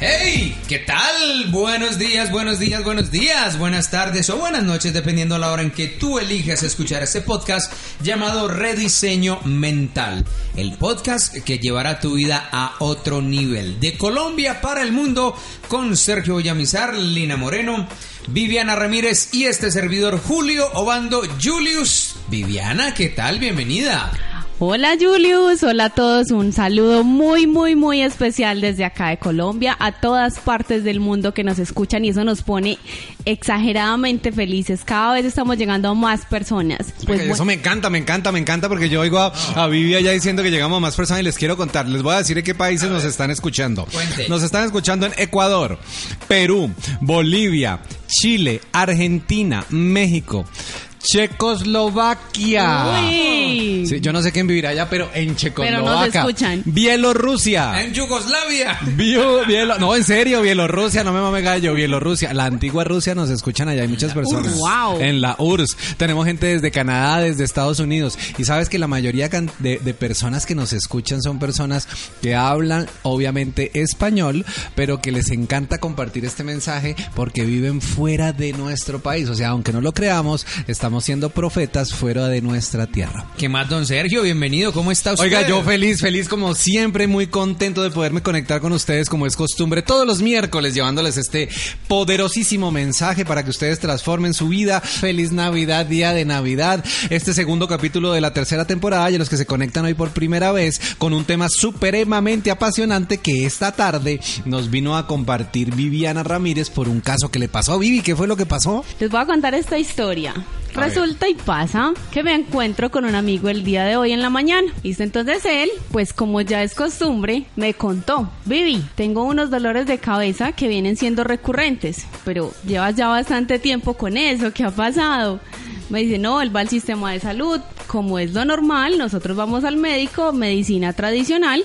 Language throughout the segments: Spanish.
¡Hey! ¿Qué tal? Buenos días, buenos días, buenos días, buenas tardes o buenas noches, dependiendo de la hora en que tú elijas escuchar este podcast llamado Rediseño Mental. El podcast que llevará tu vida a otro nivel. De Colombia para el mundo, con Sergio Villamizar, Lina Moreno, Viviana Ramírez y este servidor Julio Obando Julius. Viviana, ¿qué tal? Bienvenida. Hola Julius, hola a todos, un saludo muy muy muy especial desde acá de Colombia a todas partes del mundo que nos escuchan y eso nos pone exageradamente felices. Cada vez estamos llegando a más personas. Pues eso me encanta, me encanta, me encanta porque yo oigo a, a Vivi allá diciendo que llegamos a más personas y les quiero contar, les voy a decir en qué países nos están escuchando. Cuente. Nos están escuchando en Ecuador, Perú, Bolivia, Chile, Argentina, México. Checoslovaquia. Uy. Sí, yo no sé quién vivirá allá, pero en Checoslovaquia. escuchan. Bielorrusia. En Yugoslavia. Bio- Bielo- no, en serio, Bielorrusia, no me mame gallo, Bielorrusia. La antigua Rusia nos escuchan allá, hay muchas personas. Wow. En la URSS. Tenemos gente desde Canadá, desde Estados Unidos. Y sabes que la mayoría de, de personas que nos escuchan son personas que hablan, obviamente, español, pero que les encanta compartir este mensaje porque viven fuera de nuestro país. O sea, aunque no lo creamos, estamos siendo profetas fuera de nuestra tierra. ¿Qué más, don Sergio? Bienvenido, ¿cómo está usted? Oiga, yo feliz, feliz como siempre, muy contento de poderme conectar con ustedes como es costumbre todos los miércoles llevándoles este poderosísimo mensaje para que ustedes transformen su vida. Feliz Navidad, día de Navidad. Este segundo capítulo de la tercera temporada y a los que se conectan hoy por primera vez con un tema supremamente apasionante que esta tarde nos vino a compartir Viviana Ramírez por un caso que le pasó Vivi. ¿Qué fue lo que pasó? Les voy a contar esta historia. Resulta y pasa que me encuentro con un amigo el día de hoy en la mañana. Listo, entonces él, pues como ya es costumbre, me contó, Vivi, tengo unos dolores de cabeza que vienen siendo recurrentes, pero llevas ya bastante tiempo con eso, ¿qué ha pasado? Me dice, no, él va al sistema de salud, como es lo normal, nosotros vamos al médico, medicina tradicional,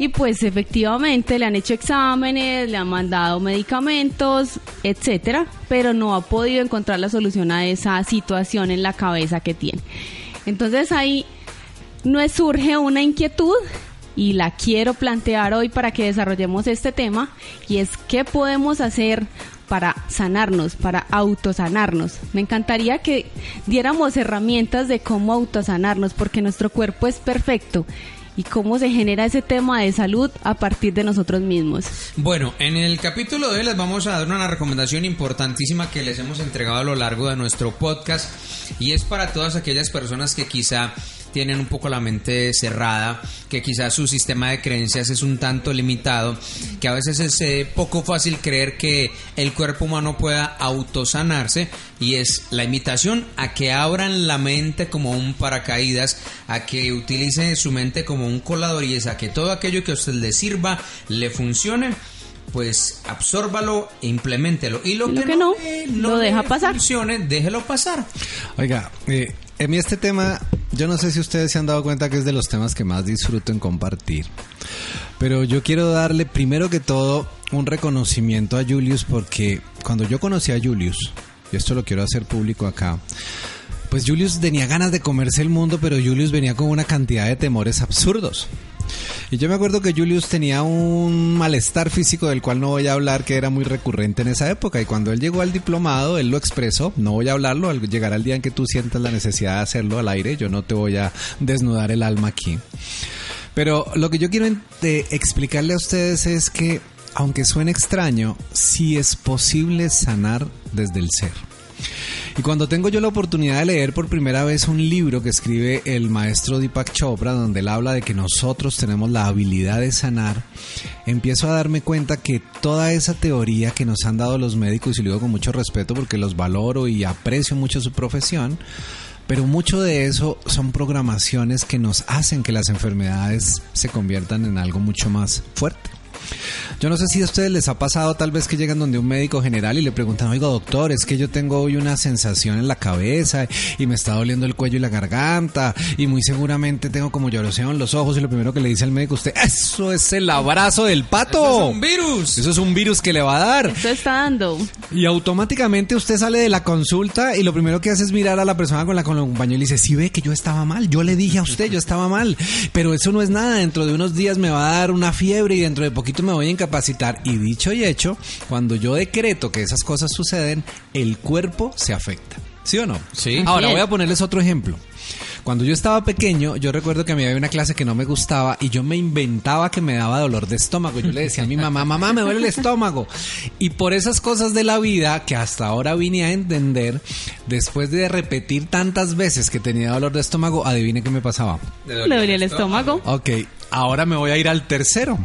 y pues efectivamente le han hecho exámenes, le han mandado medicamentos, etcétera, pero no ha podido encontrar la solución a esa situación en la cabeza que tiene. Entonces ahí nos surge una inquietud y la quiero plantear hoy para que desarrollemos este tema y es qué podemos hacer para sanarnos, para autosanarnos. Me encantaría que diéramos herramientas de cómo autosanarnos porque nuestro cuerpo es perfecto y cómo se genera ese tema de salud a partir de nosotros mismos. Bueno, en el capítulo de hoy les vamos a dar una recomendación importantísima que les hemos entregado a lo largo de nuestro podcast y es para todas aquellas personas que quizá tienen un poco la mente cerrada, que quizás su sistema de creencias es un tanto limitado, que a veces es eh, poco fácil creer que el cuerpo humano pueda autosanarse y es la invitación a que abran la mente como un paracaídas, a que utilicen su mente como un colador y es a que todo aquello que a usted le sirva, le funcione pues absórbalo e implementelo. Y lo, Y lo que no, eh, lo deja pasar. funcione, déjelo pasar. Oiga, eh, a mí este tema, yo no sé si ustedes se han dado cuenta que es de los temas que más disfruto en compartir. Pero yo quiero darle primero que todo un reconocimiento a Julius porque cuando yo conocí a Julius, y esto lo quiero hacer público acá, pues Julius tenía ganas de comerse el mundo, pero Julius venía con una cantidad de temores absurdos. Y yo me acuerdo que Julius tenía un malestar físico del cual no voy a hablar, que era muy recurrente en esa época. Y cuando él llegó al diplomado, él lo expresó. No voy a hablarlo, al- llegará el día en que tú sientas la necesidad de hacerlo al aire. Yo no te voy a desnudar el alma aquí. Pero lo que yo quiero de explicarle a ustedes es que, aunque suene extraño, sí es posible sanar desde el ser. Y cuando tengo yo la oportunidad de leer por primera vez un libro que escribe el maestro Deepak Chopra, donde él habla de que nosotros tenemos la habilidad de sanar, empiezo a darme cuenta que toda esa teoría que nos han dado los médicos, y lo digo con mucho respeto porque los valoro y aprecio mucho su profesión, pero mucho de eso son programaciones que nos hacen que las enfermedades se conviertan en algo mucho más fuerte. Yo no sé si a ustedes les ha pasado tal vez que llegan donde un médico general y le preguntan, oiga doctor, es que yo tengo hoy una sensación en la cabeza y me está doliendo el cuello y la garganta y muy seguramente tengo como lloroseo en los ojos y lo primero que le dice al médico usted, eso es el abrazo del pato. Eso es un virus. Eso es un virus que le va a dar. Esto está dando. Y automáticamente usted sale de la consulta y lo primero que hace es mirar a la persona con la que lo acompañó y le dice, si ve que yo estaba mal, yo le dije a usted, yo estaba mal, pero eso no es nada, dentro de unos días me va a dar una fiebre y dentro de poquito me voy a incapacitar. Y dicho y hecho, cuando yo decreto que esas cosas suceden, el cuerpo se afecta. ¿Sí o no? Sí. Ahora voy a ponerles otro ejemplo. Cuando yo estaba pequeño, yo recuerdo que a mí había una clase que no me gustaba y yo me inventaba que me daba dolor de estómago. Yo le decía a mi mamá, mamá, me duele el estómago. Y por esas cosas de la vida que hasta ahora vine a entender, después de repetir tantas veces que tenía dolor de estómago, adivine qué me pasaba. Le dolía el estómago. Ok, ahora me voy a ir al tercero.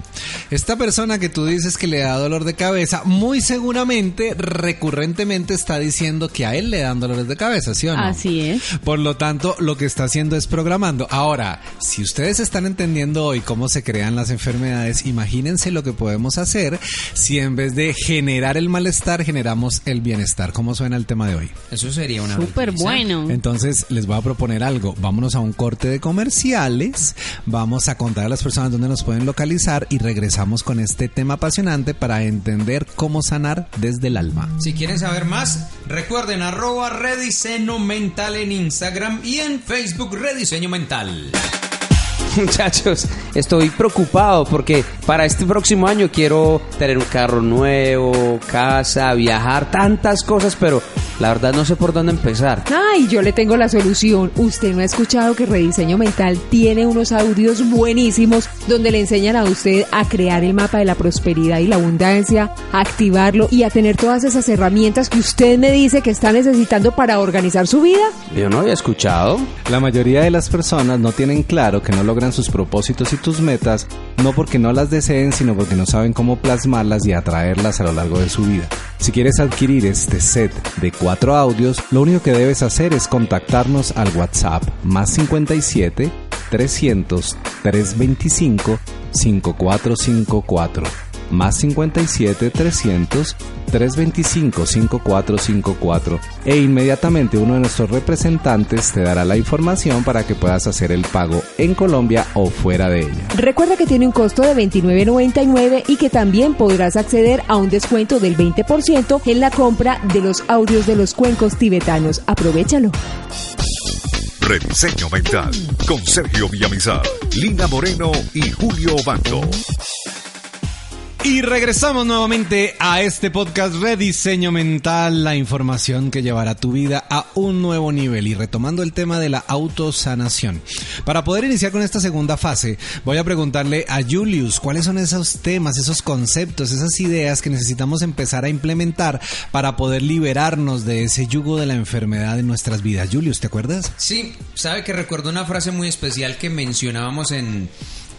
Esta persona que tú dices que le da dolor de cabeza, muy seguramente, recurrentemente está diciendo que a él le dan dolores de cabeza, ¿sí o no? Así es. Por lo tanto, lo que está haciendo es programando. Ahora, si ustedes están entendiendo hoy cómo se crean las enfermedades, imagínense lo que podemos hacer si en vez de generar el malestar, generamos el bienestar. ¿Cómo suena el tema de hoy? Eso sería una Súper bueno. Entonces les voy a proponer algo. Vámonos a un corte de comerciales. Vamos a contar a las personas dónde nos pueden localizar y regresamos con este tema apasionante para entender cómo sanar desde el alma. Si quieren saber más, recuerden arroba rediseño mental en Instagram y en Facebook rediseño mental. Muchachos, estoy preocupado porque para este próximo año quiero tener un carro nuevo, casa, viajar, tantas cosas, pero la verdad no sé por dónde empezar. Ay, yo le tengo la solución. Usted no ha escuchado que Rediseño Mental tiene unos audios buenísimos donde le enseñan a usted a crear el mapa de la prosperidad y la abundancia, a activarlo y a tener todas esas herramientas que usted me dice que está necesitando para organizar su vida. Yo no había escuchado. La mayoría de las personas no tienen claro que no logran sus propósitos y tus metas, no porque no las deseen, sino porque no saben cómo plasmarlas y atraerlas a lo largo de su vida. Si quieres adquirir este set de cuatro audios, lo único que debes hacer es contactarnos al WhatsApp más 57 300 325 5454 más 57 300 325 5454 e inmediatamente uno de nuestros representantes te dará la información para que puedas hacer el pago en Colombia o fuera de ella. Recuerda que tiene un costo de $29.99 y que también podrás acceder a un descuento del 20% en la compra de los audios de los cuencos tibetanos. Aprovechalo. Rediseño Mental con Sergio Villamizar, Lina Moreno y Julio Bando. Y regresamos nuevamente a este podcast Rediseño Mental, la información que llevará tu vida a un nuevo nivel y retomando el tema de la autosanación. Para poder iniciar con esta segunda fase, voy a preguntarle a Julius cuáles son esos temas, esos conceptos, esas ideas que necesitamos empezar a implementar para poder liberarnos de ese yugo de la enfermedad en nuestras vidas. Julius, ¿te acuerdas? Sí, sabe que recuerdo una frase muy especial que mencionábamos en,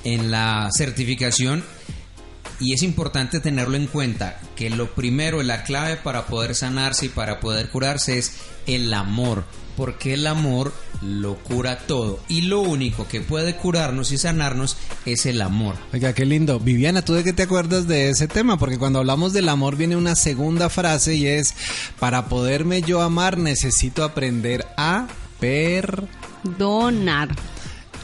en la certificación y es importante tenerlo en cuenta, que lo primero, la clave para poder sanarse y para poder curarse es el amor, porque el amor lo cura todo y lo único que puede curarnos y sanarnos es el amor. Oiga, qué lindo. Viviana, ¿tú de qué te acuerdas de ese tema? Porque cuando hablamos del amor viene una segunda frase y es, para poderme yo amar necesito aprender a per...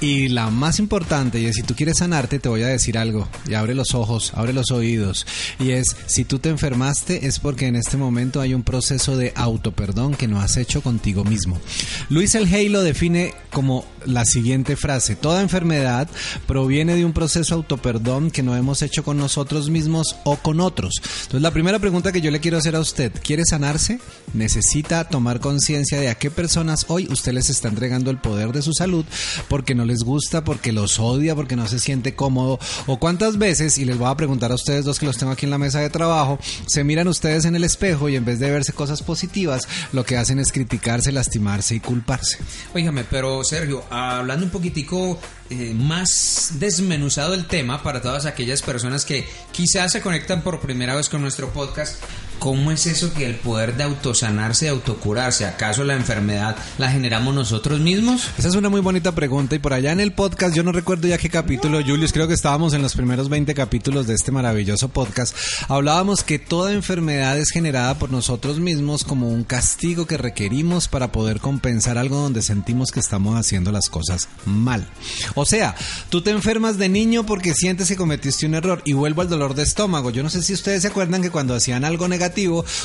Y la más importante, y es si tú quieres sanarte, te voy a decir algo. Y abre los ojos, abre los oídos. Y es, si tú te enfermaste, es porque en este momento hay un proceso de autoperdón que no has hecho contigo mismo. Luis El Hey lo define como la siguiente frase. Toda enfermedad proviene de un proceso autoperdón que no hemos hecho con nosotros mismos o con otros. Entonces, la primera pregunta que yo le quiero hacer a usted, ¿quiere sanarse? Necesita tomar conciencia de a qué personas hoy usted les está entregando el poder de su salud porque no les gusta, porque los odia, porque no se siente cómodo. O cuántas veces, y les voy a preguntar a ustedes dos que los tengo aquí en la mesa de trabajo, se miran ustedes en el espejo y en vez de verse cosas positivas, lo que hacen es criticarse, lastimarse y culparse. Óigame, pero Sergio, hablando un poquitico eh, más desmenuzado el tema para todas aquellas personas que quizás se conectan por primera vez con nuestro podcast, ¿cómo es eso que el poder de autosanarse, de autocurarse, acaso la enfermedad la generamos nosotros mismos? Esa es una muy bonita pregunta y por allá en el podcast, yo no recuerdo ya qué capítulo, Julius, creo que estábamos en los primeros 20 capítulos de este maravilloso podcast, hablábamos que toda enfermedad es generada por nosotros mismos como un castigo que requerimos para poder compensar algo donde sentimos que estamos haciendo las cosas mal. O sea, tú te enfermas de niño porque sientes que cometiste un error y vuelvo al dolor de estómago. Yo no sé si ustedes se acuerdan que cuando hacían algo negativo,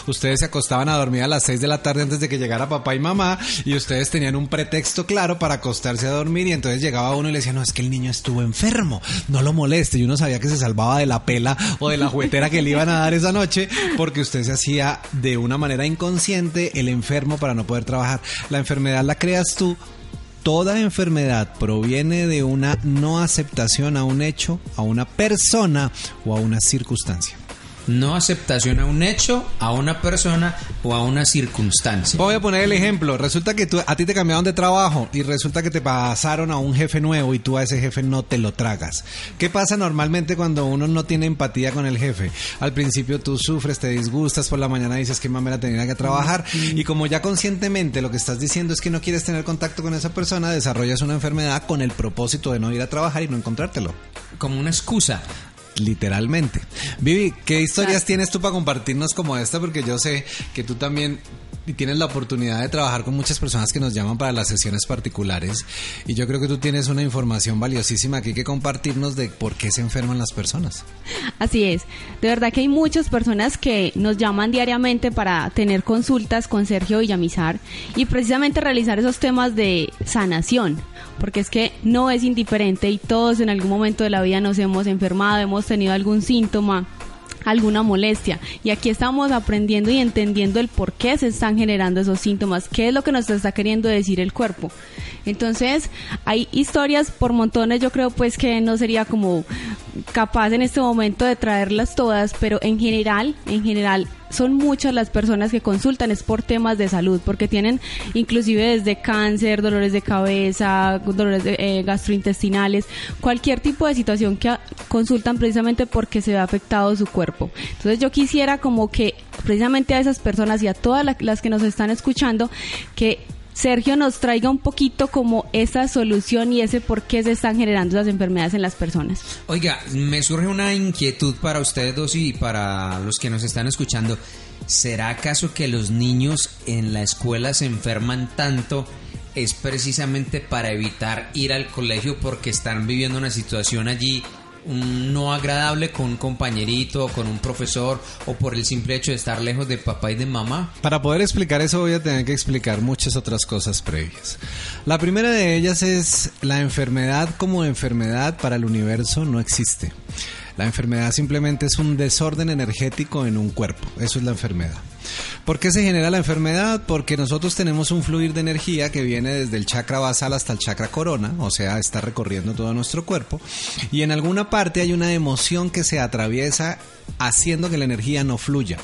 ustedes se acostaban a dormir a las 6 de la tarde antes de que llegara papá y mamá y ustedes tenían un pretexto claro para acostarse a dormir y entonces llegaba uno y le decía, no, es que el niño estuvo enfermo, no lo moleste. Y uno sabía que se salvaba de la pela o de la juguetera que le iban a dar esa noche porque usted se hacía de una manera inconsciente el enfermo para no poder trabajar. La enfermedad la creas tú toda enfermedad proviene de una no aceptación a un hecho, a una persona o a una circunstancia no aceptación a un hecho, a una persona o a una circunstancia. Voy a poner el ejemplo. Resulta que tú, a ti te cambiaron de trabajo y resulta que te pasaron a un jefe nuevo y tú a ese jefe no te lo tragas. ¿Qué pasa normalmente cuando uno no tiene empatía con el jefe? Al principio tú sufres, te disgustas, por la mañana dices que mamá tenía que trabajar y como ya conscientemente lo que estás diciendo es que no quieres tener contacto con esa persona, desarrollas una enfermedad con el propósito de no ir a trabajar y no encontrártelo. Como una excusa literalmente. Vivi, ¿qué historias tienes tú para compartirnos como esta? Porque yo sé que tú también tienes la oportunidad de trabajar con muchas personas que nos llaman para las sesiones particulares y yo creo que tú tienes una información valiosísima que hay que compartirnos de por qué se enferman las personas. Así es, de verdad que hay muchas personas que nos llaman diariamente para tener consultas con Sergio Villamizar y precisamente realizar esos temas de sanación porque es que no es indiferente y todos en algún momento de la vida nos hemos enfermado, hemos tenido algún síntoma alguna molestia. Y aquí estamos aprendiendo y entendiendo el por qué se están generando esos síntomas, qué es lo que nos está queriendo decir el cuerpo. Entonces, hay historias por montones, yo creo pues que no sería como capaz en este momento de traerlas todas, pero en general, en general son muchas las personas que consultan es por temas de salud, porque tienen inclusive desde cáncer, dolores de cabeza, dolores eh, gastrointestinales, cualquier tipo de situación que consultan precisamente porque se ve afectado su cuerpo. Entonces yo quisiera como que precisamente a esas personas y a todas las que nos están escuchando que Sergio nos traiga un poquito como esa solución y ese por qué se están generando esas enfermedades en las personas. Oiga, me surge una inquietud para ustedes dos y para los que nos están escuchando. ¿Será acaso que los niños en la escuela se enferman tanto? es precisamente para evitar ir al colegio porque están viviendo una situación allí no agradable con un compañerito, con un profesor o por el simple hecho de estar lejos de papá y de mamá? Para poder explicar eso voy a tener que explicar muchas otras cosas previas. La primera de ellas es la enfermedad como enfermedad para el universo no existe. La enfermedad simplemente es un desorden energético en un cuerpo. Eso es la enfermedad. ¿Por qué se genera la enfermedad? Porque nosotros tenemos un fluir de energía que viene desde el chakra basal hasta el chakra corona, o sea, está recorriendo todo nuestro cuerpo, y en alguna parte hay una emoción que se atraviesa haciendo que la energía no fluya.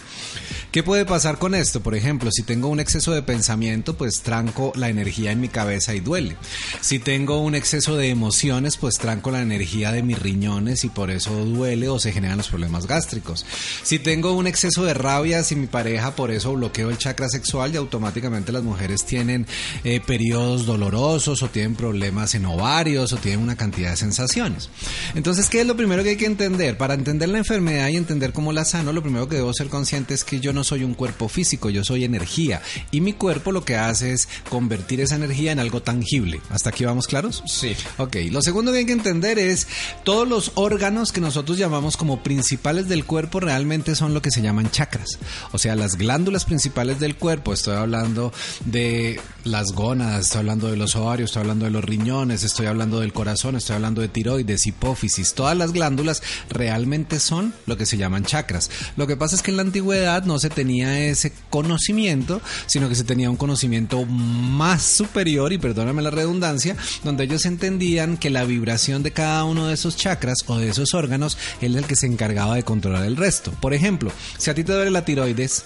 ¿Qué puede pasar con esto? Por ejemplo, si tengo un exceso de pensamiento, pues tranco la energía en mi cabeza y duele. Si tengo un exceso de emociones, pues tranco la energía de mis riñones y por eso duele o se generan los problemas gástricos. Si tengo un exceso de rabia, si mi pareja por eso bloqueo el chakra sexual y automáticamente las mujeres tienen eh, periodos dolorosos o tienen problemas en ovarios o tienen una cantidad de sensaciones. Entonces, ¿qué es lo primero que hay que entender? Para entender la enfermedad y entender cómo la sano, lo primero que debo ser consciente es que yo no soy un cuerpo físico, yo soy energía. Y mi cuerpo lo que hace es convertir esa energía en algo tangible. ¿Hasta aquí vamos claros? Sí. Ok, lo segundo que hay que entender es todos los órganos que nosotros llamamos como principales del cuerpo realmente son lo que se llaman chakras. O sea, las glándulas principales del cuerpo, estoy hablando de las gónadas, estoy hablando de los ovarios, estoy hablando de los riñones, estoy hablando del corazón, estoy hablando de tiroides, hipófisis, todas las glándulas realmente son lo que se llaman chakras. Lo que pasa es que en la antigüedad no se tenía ese conocimiento, sino que se tenía un conocimiento más superior, y perdóname la redundancia, donde ellos entendían que la vibración de cada uno de esos chakras o de esos órganos es el que se encargaba de controlar el resto. Por ejemplo, si a ti te duele la tiroides,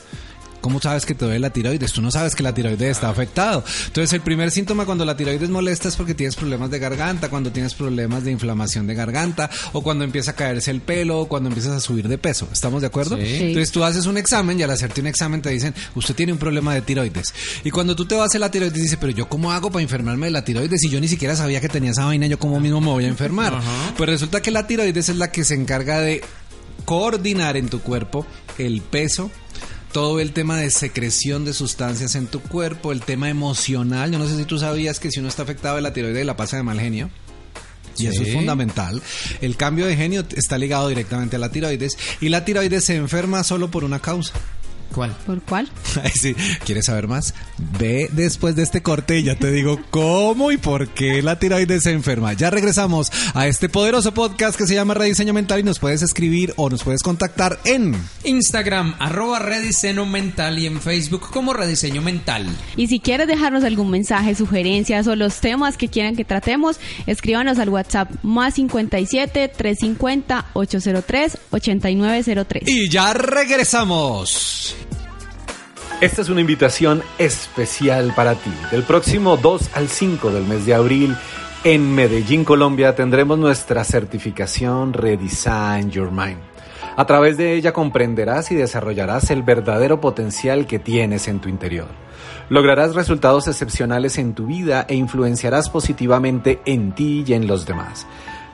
¿Cómo sabes que te duele la tiroides? Tú no sabes que la tiroides está afectado. Entonces, el primer síntoma cuando la tiroides molesta es porque tienes problemas de garganta, cuando tienes problemas de inflamación de garganta, o cuando empieza a caerse el pelo, o cuando empiezas a subir de peso. ¿Estamos de acuerdo? Sí. Entonces, tú haces un examen y al hacerte un examen te dicen, usted tiene un problema de tiroides. Y cuando tú te vas a hacer la tiroides, dices, pero yo cómo hago para enfermarme de la tiroides? Si yo ni siquiera sabía que tenía esa vaina, yo cómo mismo me voy a enfermar. Pues resulta que la tiroides es la que se encarga de coordinar en tu cuerpo el peso, todo el tema de secreción de sustancias en tu cuerpo, el tema emocional. Yo no sé si tú sabías que si uno está afectado de la tiroides la pasa de mal genio. Y eso es fundamental. El cambio de genio está ligado directamente a la tiroides y la tiroides se enferma solo por una causa. ¿Cuál? ¿Por cuál? Ay, sí. ¿Quieres saber más? Ve después de este corte y ya te digo cómo y por qué la tiroides se enferma. Ya regresamos a este poderoso podcast que se llama Rediseño Mental y nos puedes escribir o nos puedes contactar en... Instagram, arroba rediseño mental y en Facebook como rediseño mental. Y si quieres dejarnos algún mensaje, sugerencias o los temas que quieran que tratemos, escríbanos al WhatsApp más 57 350 803 8903. Y ya regresamos. Esta es una invitación especial para ti. Del próximo 2 al 5 del mes de abril, en Medellín, Colombia, tendremos nuestra certificación Redesign Your Mind. A través de ella comprenderás y desarrollarás el verdadero potencial que tienes en tu interior. Lograrás resultados excepcionales en tu vida e influenciarás positivamente en ti y en los demás.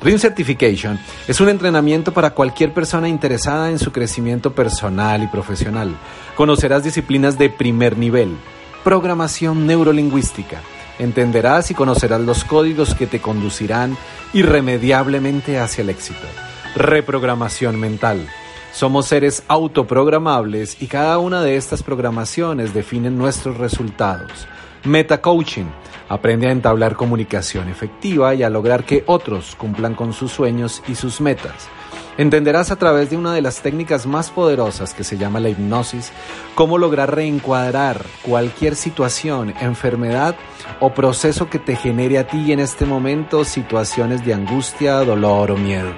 Ring Certification es un entrenamiento para cualquier persona interesada en su crecimiento personal y profesional. Conocerás disciplinas de primer nivel, programación neurolingüística. Entenderás y conocerás los códigos que te conducirán irremediablemente hacia el éxito. Reprogramación mental. Somos seres autoprogramables y cada una de estas programaciones definen nuestros resultados. Meta Coaching. Aprende a entablar comunicación efectiva y a lograr que otros cumplan con sus sueños y sus metas. Entenderás a través de una de las técnicas más poderosas que se llama la hipnosis cómo lograr reencuadrar cualquier situación, enfermedad o proceso que te genere a ti en este momento situaciones de angustia, dolor o miedo.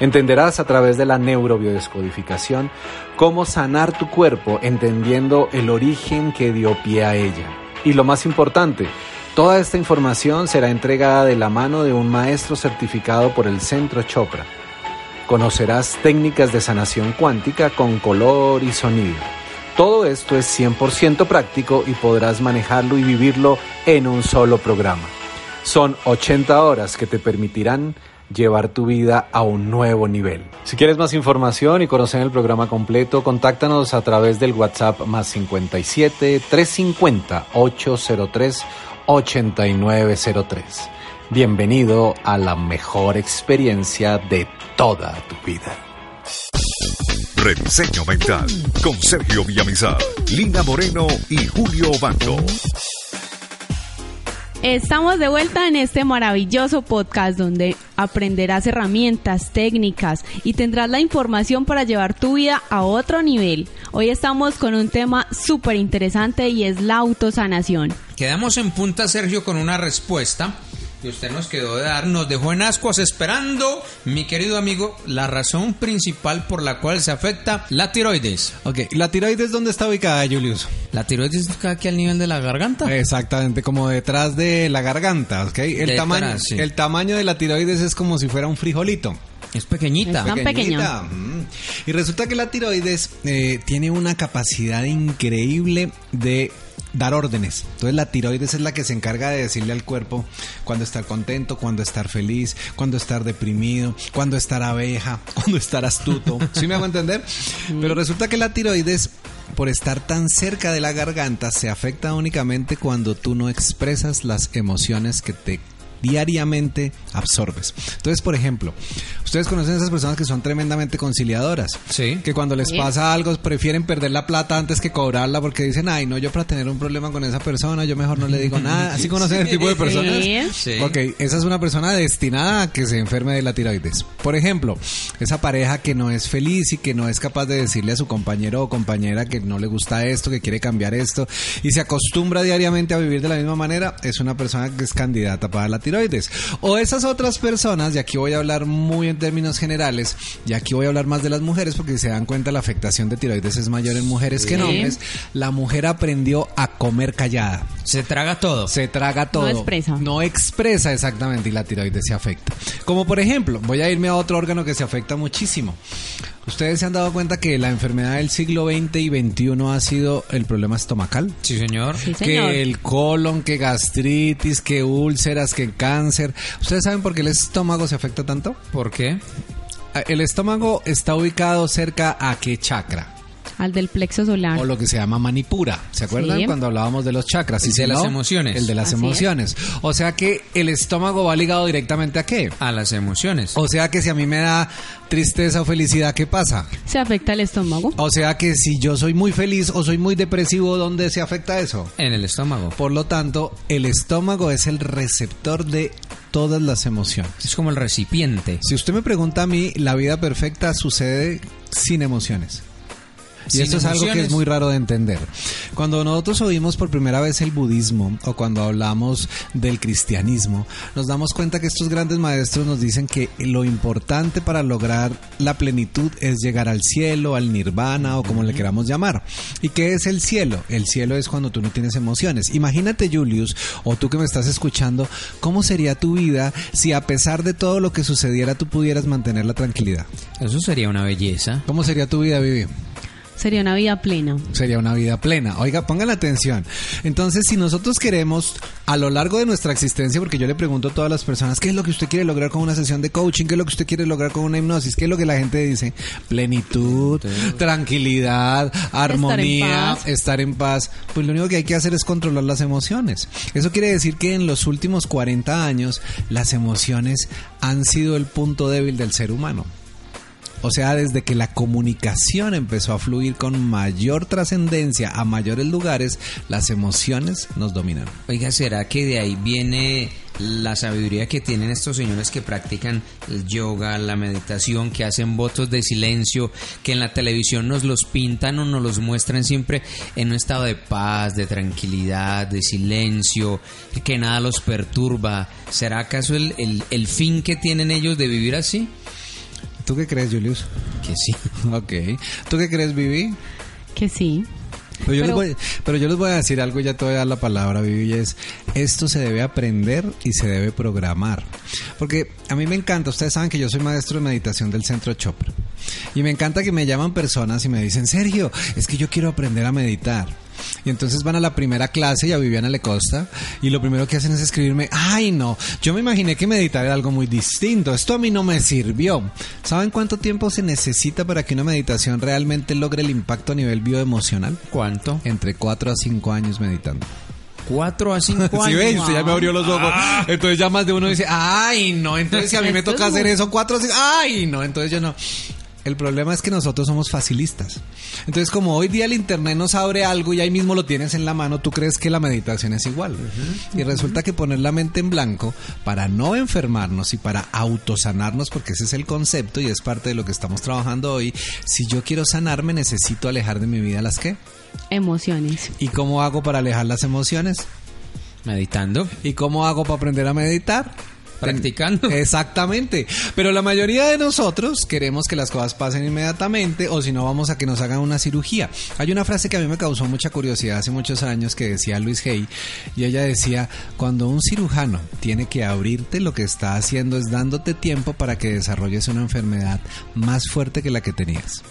Entenderás a través de la neurobiodescodificación cómo sanar tu cuerpo entendiendo el origen que dio pie a ella. Y lo más importante, toda esta información será entregada de la mano de un maestro certificado por el Centro Chopra. Conocerás técnicas de sanación cuántica con color y sonido. Todo esto es 100% práctico y podrás manejarlo y vivirlo en un solo programa. Son 80 horas que te permitirán llevar tu vida a un nuevo nivel. Si quieres más información y conocer el programa completo, contáctanos a través del WhatsApp más 57 350 803 8903. Bienvenido a la mejor experiencia de toda tu vida. Rediseño Mental con Sergio Villamizar, Lina Moreno y Julio Bando. Estamos de vuelta en este maravilloso podcast donde aprenderás herramientas, técnicas y tendrás la información para llevar tu vida a otro nivel. Hoy estamos con un tema súper interesante y es la autosanación. Quedamos en punta, Sergio, con una respuesta que usted nos quedó de dar. Nos dejó en ascuas esperando, mi querido amigo, la razón principal por la cual se afecta la tiroides. Ok, ¿la tiroides dónde está ubicada, Julius? La tiroides está aquí al nivel de la garganta. Exactamente, como detrás de la garganta, ¿ok? El, Detrás, tamaño, sí. el tamaño de la tiroides es como si fuera un frijolito. Es pequeñita. Tan Pequeñita. Mm. Y resulta que la tiroides eh, tiene una capacidad increíble de dar órdenes. Entonces la tiroides es la que se encarga de decirle al cuerpo cuando estar contento, cuando estar feliz, cuando estar deprimido, cuando estar abeja, cuando estar astuto. ¿Sí me hago entender? Pero resulta que la tiroides por estar tan cerca de la garganta se afecta únicamente cuando tú no expresas las emociones que te diariamente absorbes. Entonces, por ejemplo, ustedes conocen a esas personas que son tremendamente conciliadoras. Sí. Que cuando les Sí. pasa algo prefieren perder la plata antes que cobrarla porque dicen, ay, no, yo para tener un problema con esa persona, yo mejor no le digo nada. ¿Así conocen el tipo de personas? Sí. Sí. Ok, esa es una persona destinada a que se enferme de la tiroides. Por ejemplo, esa pareja que no es feliz y que no es capaz de decirle a su compañero o compañera que no le gusta esto, que quiere cambiar esto y se acostumbra diariamente a vivir de la misma manera, es una persona que es candidata para la tiroides. Tiroides. O esas otras personas, y aquí voy a hablar muy en términos generales, y aquí voy a hablar más de las mujeres porque si se dan cuenta la afectación de tiroides es mayor en mujeres que en hombres. La mujer aprendió a comer callada. Se traga todo. Se traga todo. expresa. No expresa exactamente y la tiroides se afecta. Como por ejemplo, voy a irme a otro órgano que se afecta muchísimo. Ustedes se han dado cuenta que la enfermedad del siglo XX y XXI ha sido el problema estomacal. Sí, señor. Sí, señor. Que el colon, que gastritis, que úlceras, que cáncer. ¿Ustedes saben por qué el estómago se afecta tanto? ¿Por qué? El estómago está ubicado cerca a qué chakra? Al del plexo solar. O lo que se llama manipura. ¿Se acuerdan Sí. cuando hablábamos de los chakras? El si de las emociones. El de las Así es. emociones. O sea que el estómago va ligado directamente a qué? A las emociones. O sea que si a mí me da tristeza o felicidad, ¿qué pasa? Se afecta el estómago. O sea que si yo soy muy feliz o soy muy depresivo, ¿dónde se afecta eso? En el estómago. Por lo tanto, el estómago es el receptor de todas las emociones. Es como el recipiente. Si usted me pregunta a mí, la vida perfecta sucede sin emociones. Y Sin esto es algo que es muy raro de entender. Cuando nosotros oímos por primera vez el budismo o cuando hablamos del cristianismo, nos damos cuenta que estos grandes maestros nos dicen que lo importante para lograr la plenitud es llegar al cielo, al nirvana o como le queramos llamar. ¿Y qué es el cielo? El cielo es cuando tú no tienes emociones. Imagínate, Julius, o tú que me estás escuchando, ¿cómo sería tu vida si a pesar de todo lo que sucediera tú pudieras mantener la tranquilidad? Eso sería una belleza. ¿Cómo sería tu vida, Vivi? Sería una vida plena. sería una vida plena. Oiga, pongan atención. Entonces, si nosotros queremos a lo largo de nuestra existencia, porque yo le pregunto a todas las personas, ¿qué es lo que usted quiere lograr con una sesión de coaching? ¿Qué es lo que usted quiere lograr con una hipnosis? ¿Qué es lo que la gente dice? Plenitud, tranquilidad, armonía, paz. estar en paz. Pues lo único que hay que hacer es controlar las emociones. Eso quiere decir que en los últimos 40 años las emociones han sido el punto débil del ser humano. O sea, desde que la comunicación empezó a fluir con mayor trascendencia a mayores lugares, las emociones nos dominan. Oiga, ¿será que de ahí viene la sabiduría que tienen estos señores que practican el yoga, la meditación, que hacen votos de silencio, que en la televisión nos los pintan o nos los muestran siempre en un estado de paz, de tranquilidad, de silencio, que nada los perturba? ¿Será acaso el, el, el fin que tienen ellos de vivir así? ¿Tú qué crees, Julius? Que sí. Ok. ¿Tú qué crees, Vivi? Que sí. Pero yo, Pero- les voy, pero yo les voy a decir algo, ya te voy a dar la palabra, Vivi, y es, esto se debe aprender y se debe programar. Porque a mí me encanta, ustedes saben que yo soy maestro de meditación del Centro Chopra. Y me encanta que me llaman personas y me dicen, Sergio, es que yo quiero aprender a meditar. Y entonces van a la primera clase y a Viviana le costa y lo primero que hacen es escribirme, ay no, yo me imaginé que meditar era algo muy distinto, esto a mí no me sirvió. ¿Saben cuánto tiempo se necesita para que una meditación realmente logre el impacto a nivel bioemocional? ¿Cuánto? Entre 4 a 5 años meditando. Cuatro a cinco Si años. ves, usted ya me abrió los ojos. Entonces ya más de uno dice, ay, no. Entonces si a mí me toca hacer eso, cuatro, cinco, ay, no. Entonces yo no. El problema es que nosotros somos facilistas. Entonces como hoy día el internet nos abre algo y ahí mismo lo tienes en la mano, tú crees que la meditación es igual. Y resulta que poner la mente en blanco para no enfermarnos y para autosanarnos, porque ese es el concepto y es parte de lo que estamos trabajando hoy. Si yo quiero sanarme, necesito alejar de mi vida las qué. Emociones. ¿Y cómo hago para alejar las emociones? Meditando. ¿Y cómo hago para aprender a meditar? Practicando. Exactamente. Pero la mayoría de nosotros queremos que las cosas pasen inmediatamente o si no vamos a que nos hagan una cirugía. Hay una frase que a mí me causó mucha curiosidad hace muchos años que decía Luis Hay y ella decía, cuando un cirujano tiene que abrirte, lo que está haciendo es dándote tiempo para que desarrolles una enfermedad más fuerte que la que tenías.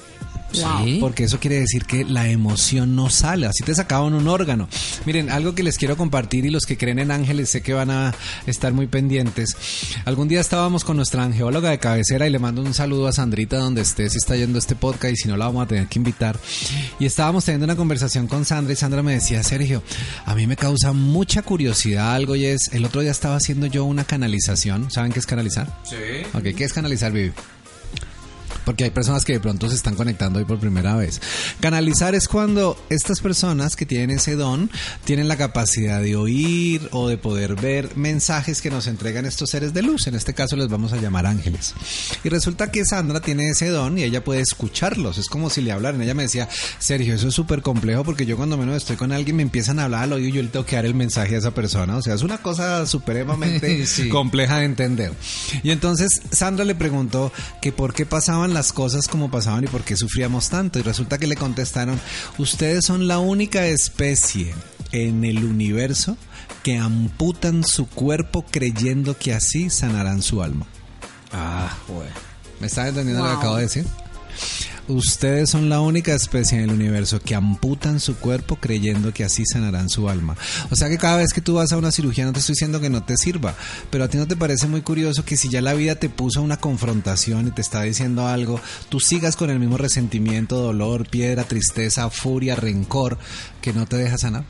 Sí. Porque eso quiere decir que la emoción no sale, así te sacaban un órgano. Miren, algo que les quiero compartir y los que creen en ángeles sé que van a estar muy pendientes. Algún día estábamos con nuestra angeóloga de cabecera y le mando un saludo a Sandrita donde esté, si está yendo este podcast y si no la vamos a tener que invitar. Y estábamos teniendo una conversación con Sandra y Sandra me decía, Sergio, a mí me causa mucha curiosidad algo y es, el otro día estaba haciendo yo una canalización. ¿Saben qué es canalizar? Sí. Ok, ¿qué es canalizar, Vivi? Porque hay personas que de pronto se están conectando hoy por primera vez. Canalizar es cuando estas personas que tienen ese don tienen la capacidad de oír o de poder ver mensajes que nos entregan estos seres de luz. En este caso les vamos a llamar ángeles. Y resulta que Sandra tiene ese don y ella puede escucharlos. Es como si le hablaran. Ella me decía, Sergio, eso es súper complejo porque yo cuando menos estoy con alguien me empiezan a hablar al oído y yo le tengo que dar el mensaje a esa persona. O sea, es una cosa supremamente Sí. compleja de entender. Y entonces Sandra le preguntó que por qué pasaban las cosas como pasaban y por qué sufríamos tanto. Y resulta que le contestaron, ustedes son la única especie en el universo que amputan su cuerpo creyendo que así sanarán su alma. Ah, bueno. ¿Me están entendiendo lo que acabo de decir? Ustedes son la única especie en el universo que amputan su cuerpo creyendo que así sanarán su alma. O sea que cada vez que tú vas a una cirugía no te estoy diciendo que no te sirva, pero a ti no te parece muy curioso que si ya la vida te puso una confrontación y te está diciendo algo, tú sigas con el mismo resentimiento, dolor, piedra, tristeza, furia, rencor que no te deja sanar.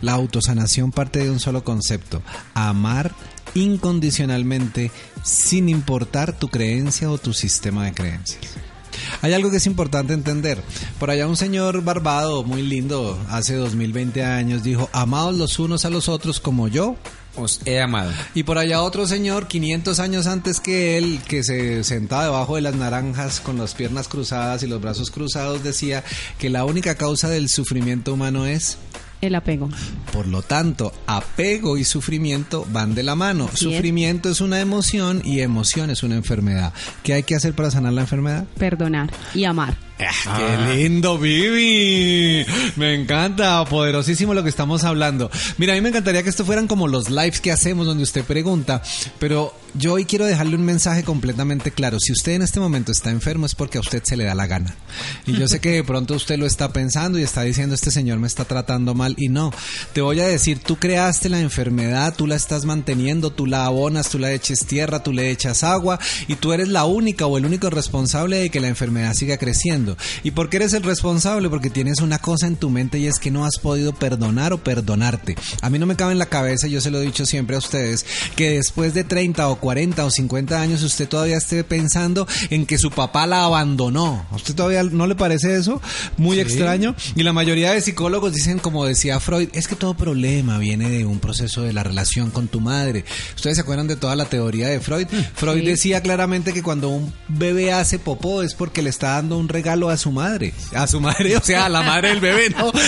La autosanación parte de un solo concepto, amar incondicionalmente sin importar tu creencia o tu sistema de creencias. Hay algo que es importante entender. Por allá un señor barbado, muy lindo, hace 2020 años, dijo, amados los unos a los otros como yo. Os he amado. Y por allá otro señor, 500 años antes que él, que se sentaba debajo de las naranjas con las piernas cruzadas y los brazos cruzados, decía que la única causa del sufrimiento humano es El apego. por lo tanto, apego y sufrimiento van de la mano. Así sufrimiento es. una emoción y emoción es una enfermedad. ¿Qué hay que hacer para sanar la enfermedad? Perdonar y amar. ¡Qué lindo, Vivi! Me encanta, poderosísimo lo que estamos hablando. Mira, a mí me encantaría que esto fueran como los lives que hacemos donde usted pregunta, pero yo hoy quiero dejarle un mensaje completamente claro. Si usted en este momento está enfermo es porque a usted se le da la gana. Y yo sé que de pronto usted lo está pensando y está diciendo, este señor me está tratando mal. Y no, te voy a decir, tú creaste la enfermedad, tú la estás manteniendo, tú la abonas, tú la eches tierra, tú le echas agua y tú eres la única o el único responsable de que la enfermedad siga creciendo. ¿Y por qué eres el responsable? Porque tienes una cosa en tu mente y es que no has podido perdonar o perdonarte. A mí no me cabe en la cabeza, yo se lo he dicho siempre a ustedes, que después de 30 o 40 o 50 años usted todavía esté pensando en que su papá la abandonó. ¿A usted todavía no le parece eso? Muy extraño. Y la mayoría de psicólogos dicen, como decía Freud, es que todo problema viene de un proceso de la relación con tu madre. ¿Ustedes se acuerdan de toda la teoría de Freud? Freud Sí. decía claramente que cuando un bebé hace popó es porque le está dando un regalo a su madre. A su madre, o sea, a la madre del bebé, ¿no?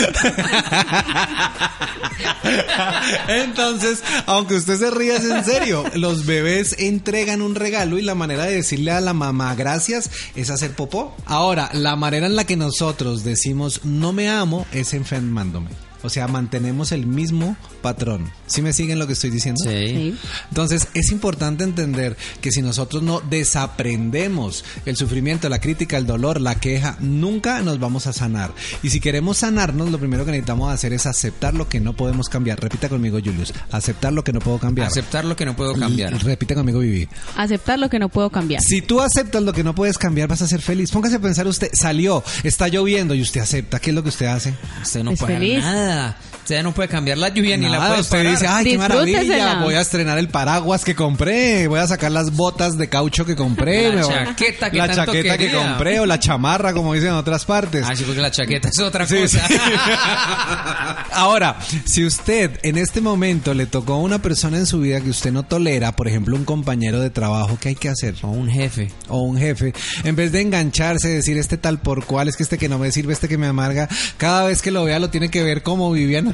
Entonces, aunque usted se ría, es en serio. Los bebés entregan un regalo y la manera de decirle a la mamá gracias es hacer popó. Ahora, la manera en la que nosotros decimos no me amo es enfermándome. O sea, mantenemos el mismo patrón. ¿Sí me siguen lo que estoy diciendo? Sí. Entonces es importante entender que si nosotros no desaprendemos el sufrimiento, la crítica, el dolor, la queja, nunca nos vamos a sanar. Y si queremos sanarnos, lo primero que necesitamos hacer es aceptar lo que no podemos cambiar. Repita conmigo, Julius. Aceptar lo que no puedo cambiar. Aceptar lo que no puedo cambiar. L- Repite conmigo, Vivi. Aceptar lo que no puedo cambiar. Si tú aceptas lo que no puedes cambiar, vas a ser feliz. Póngase a pensar usted, salió, está lloviendo y usted acepta. ¿Qué es lo que usted hace? Usted no Es puede feliz. nada. nada. Usted no puede cambiar la lluvia ni la puede usted parar. dice, ay, qué maravilla, voy a estrenar el paraguas que compré, voy a sacar las botas de caucho que compré, La chaqueta que la tanto chaqueta que compré o la chamarra, como dicen en otras partes. Ah, sí, porque la chaqueta es otra Sí, cosa. sí. Ahora, si usted en este momento le tocó a una persona en su vida que usted no tolera, por ejemplo, un compañero de trabajo, ¿qué hay que hacer? O un jefe. o un jefe, en vez de engancharse, decir este tal por cual, es que este que no me sirve, este que me amarga, cada vez que lo vea lo tiene que ver como Viviana.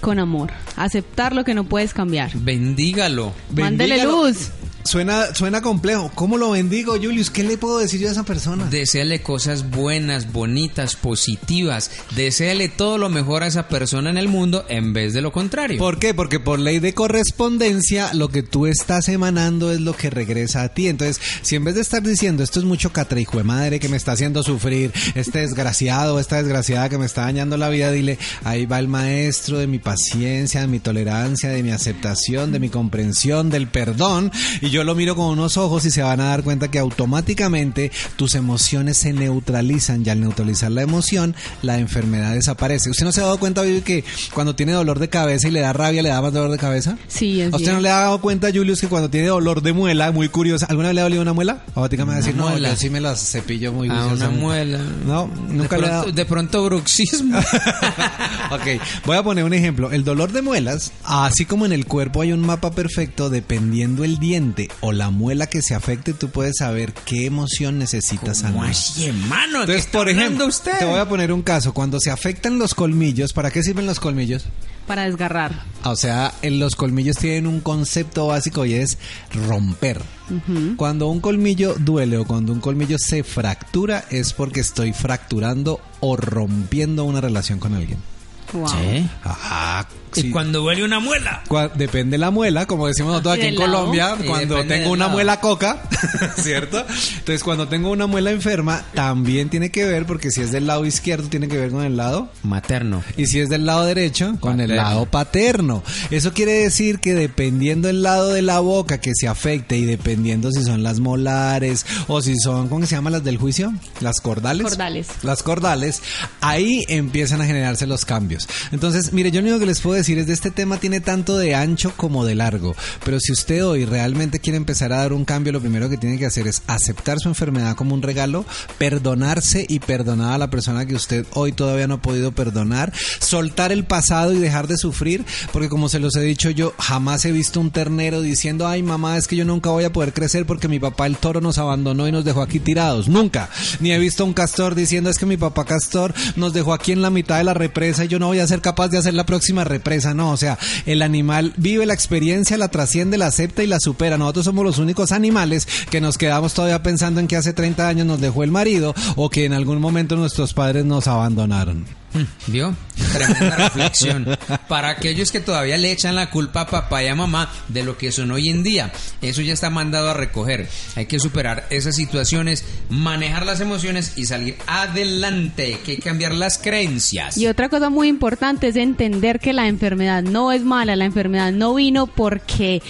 Con amor. Aceptar lo que no puedes cambiar. Bendígalo. Mándele Bendígalo. luz. Suena, suena complejo. ¿Cómo lo bendigo, Julius? ¿Qué le puedo decir yo a esa persona? Deseale cosas buenas, bonitas, positivas. Deseale todo lo mejor a esa persona en el mundo en vez de lo contrario. ¿Por qué? Porque por ley de correspondencia, lo que tú estás emanando es lo que regresa a ti. Entonces, si en vez de estar diciendo esto es mucho hijo de madre que me está haciendo sufrir, este desgraciado, esta desgraciada que me está dañando la vida, dile, ahí va el maestro de mi paciencia, de mi tolerancia, de mi aceptación, de mi comprensión, del perdón. Y yo lo miro con unos ojos y se van a dar cuenta que automáticamente tus emociones se neutralizan y al neutralizar la emoción, la enfermedad desaparece. ¿Usted no se ha dado cuenta, Vivi, que cuando tiene dolor de cabeza y le da rabia, le da más dolor de cabeza? Sí, es ¿A usted bien. no le ha dado cuenta, Julius, que cuando tiene dolor de muela, muy curiosa, ¿alguna vez le ha dolido una muela? Me va a decir, no, muela. yo sí me las cepillo muy A una juiciosamente. muela. No, nunca de le ha dado. de pronto bruxismo. ok, voy a poner un ejemplo. El dolor de muelas, así como en el cuerpo hay un mapa perfecto, dependiendo el diente o la muela que se afecte, tú puedes saber qué emoción necesitas ¿Cómo sanar. así, hermano? ¿Qué Entonces, está por ejemplo, usted? te voy a poner un caso. Cuando se afectan los colmillos, ¿para qué sirven los colmillos? Para desgarrar. Ah, O sea, en los colmillos tienen un concepto básico y es romper. Cuando un colmillo duele o cuando un colmillo se fractura es porque estoy fracturando o rompiendo una relación con alguien. Wow. Sí. Ah, Y cuando duele una muela. Depende la muela, como decimos nosotros aquí en lado. Colombia, Sí, cuando tengo una lado. muela coca, ¿cierto? Entonces, cuando tengo una muela enferma, también tiene que ver, porque si es del lado izquierdo, tiene que ver con el lado Materno. y si es del lado derecho, con el lado paterno. Eso quiere decir que dependiendo el lado de la boca que se afecte y dependiendo si son las molares o si son, ¿cómo se llaman las del juicio? Las cordales. Cordales. Las cordales, ahí empiezan a generarse los cambios. Entonces, mire, yo lo único que les puedo decir es de este tema tiene tanto de ancho como de largo. Pero si usted hoy realmente quiere empezar a dar un cambio, lo primero que tiene que hacer es aceptar su enfermedad como un regalo, perdonarse y perdonar a la persona que usted hoy todavía no ha podido perdonar, soltar el pasado y dejar de sufrir, porque como se los he dicho yo, jamás he visto un ternero diciendo, ay mamá, es que yo nunca voy a poder crecer porque mi papá el toro nos abandonó y nos dejó aquí tirados. Nunca. Ni he visto un castor diciendo, es que mi papá castor nos dejó aquí en la mitad de la represa y yo no voy a ser capaz de hacer la próxima represa. No, o sea, el animal vive la experiencia, la trasciende, la acepta y la supera. Nosotros somos los únicos animales que nos quedamos todavía pensando en que hace 30 años nos dejó el marido o que en algún momento nuestros padres nos abandonaron. ¿Vio? Tremenda reflexión. Para aquellos que todavía le echan la culpa a papá y a mamá de lo que son hoy en día, eso ya está mandado a recoger. Hay que superar esas situaciones, manejar las emociones y salir adelante. Hay que cambiar las creencias. Y otra cosa muy importante es entender que la enfermedad no es mala, la enfermedad no vino porque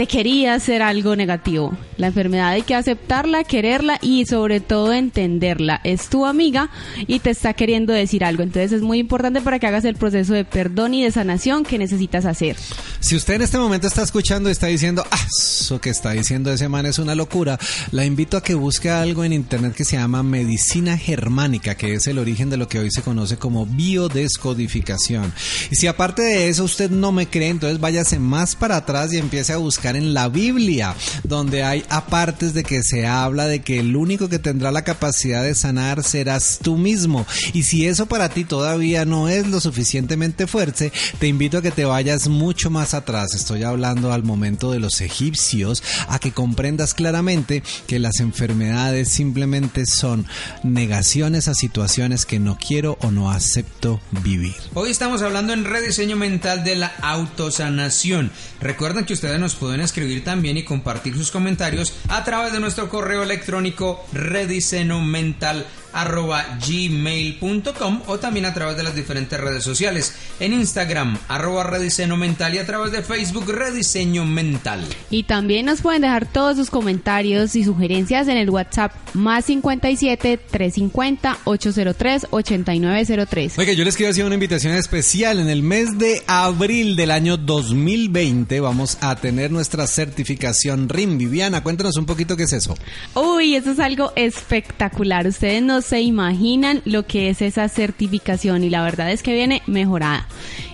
te quería hacer algo negativo. La enfermedad hay que aceptarla, quererla y sobre todo entenderla. Es tu amiga y te está queriendo decir algo. Entonces es muy importante para que hagas el proceso de perdón y de sanación que necesitas hacer. Si usted en este momento está escuchando y está diciendo, ah, eso que está diciendo ese man es una locura, la invito a que busque algo en internet que se llama medicina germánica, que es el origen de lo que hoy se conoce como biodescodificación. Y si aparte de eso usted no me cree, entonces váyase más para atrás y empiece a buscar en la Biblia, donde hay apartes de que se habla de que el único que tendrá la capacidad de sanar serás tú mismo. Y si eso para ti todavía no es lo suficientemente fuerte, te invito a que te vayas mucho más atrás. Estoy hablando al momento de los egipcios, a que comprendas claramente que las enfermedades simplemente son negaciones a situaciones que no quiero o no acepto vivir. Hoy estamos hablando en rediseño mental de la autosanación. Recuerden que ustedes nos pueden escribir también y compartir sus comentarios a través de nuestro correo electrónico rediseñomental arroba gmail.com o también a través de las diferentes redes sociales en Instagram arroba rediseño mental y a través de Facebook rediseño mental Y también nos pueden dejar todos sus comentarios y sugerencias en el WhatsApp más 57 350 803 8903. Oiga, yo les quiero hacer una invitación especial. En el mes de abril del año 2020 vamos a tener nuestra certificación RIM. Viviana, cuéntanos un poquito qué es eso. Uy, eso es algo espectacular. Ustedes se imaginan lo que es esa certificación y la verdad es que viene mejorada.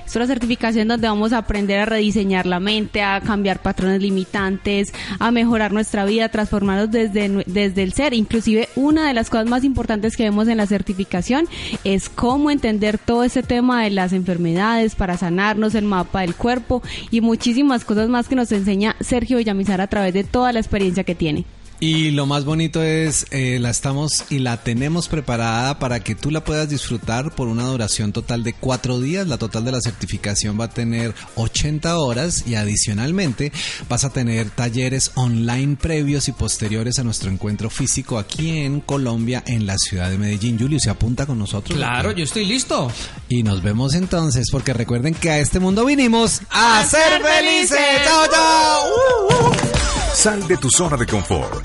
Es una certificación donde vamos a aprender a rediseñar la mente, a cambiar patrones limitantes, a mejorar nuestra vida, a transformarnos desde, desde el ser. Inclusive una de las cosas más importantes que vemos en la certificación es cómo entender todo ese tema de las enfermedades para sanarnos, el mapa del cuerpo y muchísimas cosas más que nos enseña Sergio Villamizar a través de toda la experiencia que tiene. Y lo más bonito es, eh, la estamos y la tenemos preparada para que tú la puedas disfrutar por una duración total de cuatro días. La total de la certificación va a tener 80 horas y adicionalmente vas a tener talleres online previos y posteriores a nuestro encuentro físico aquí en Colombia, en la ciudad de Medellín. Julio, ¿se apunta con nosotros? claro yo estoy listo Y nos vemos entonces, porque recuerden que a este mundo vinimos a, ser felices. ¡Chao, chao! ¡Uh, uh! Sal de tu zona de confort,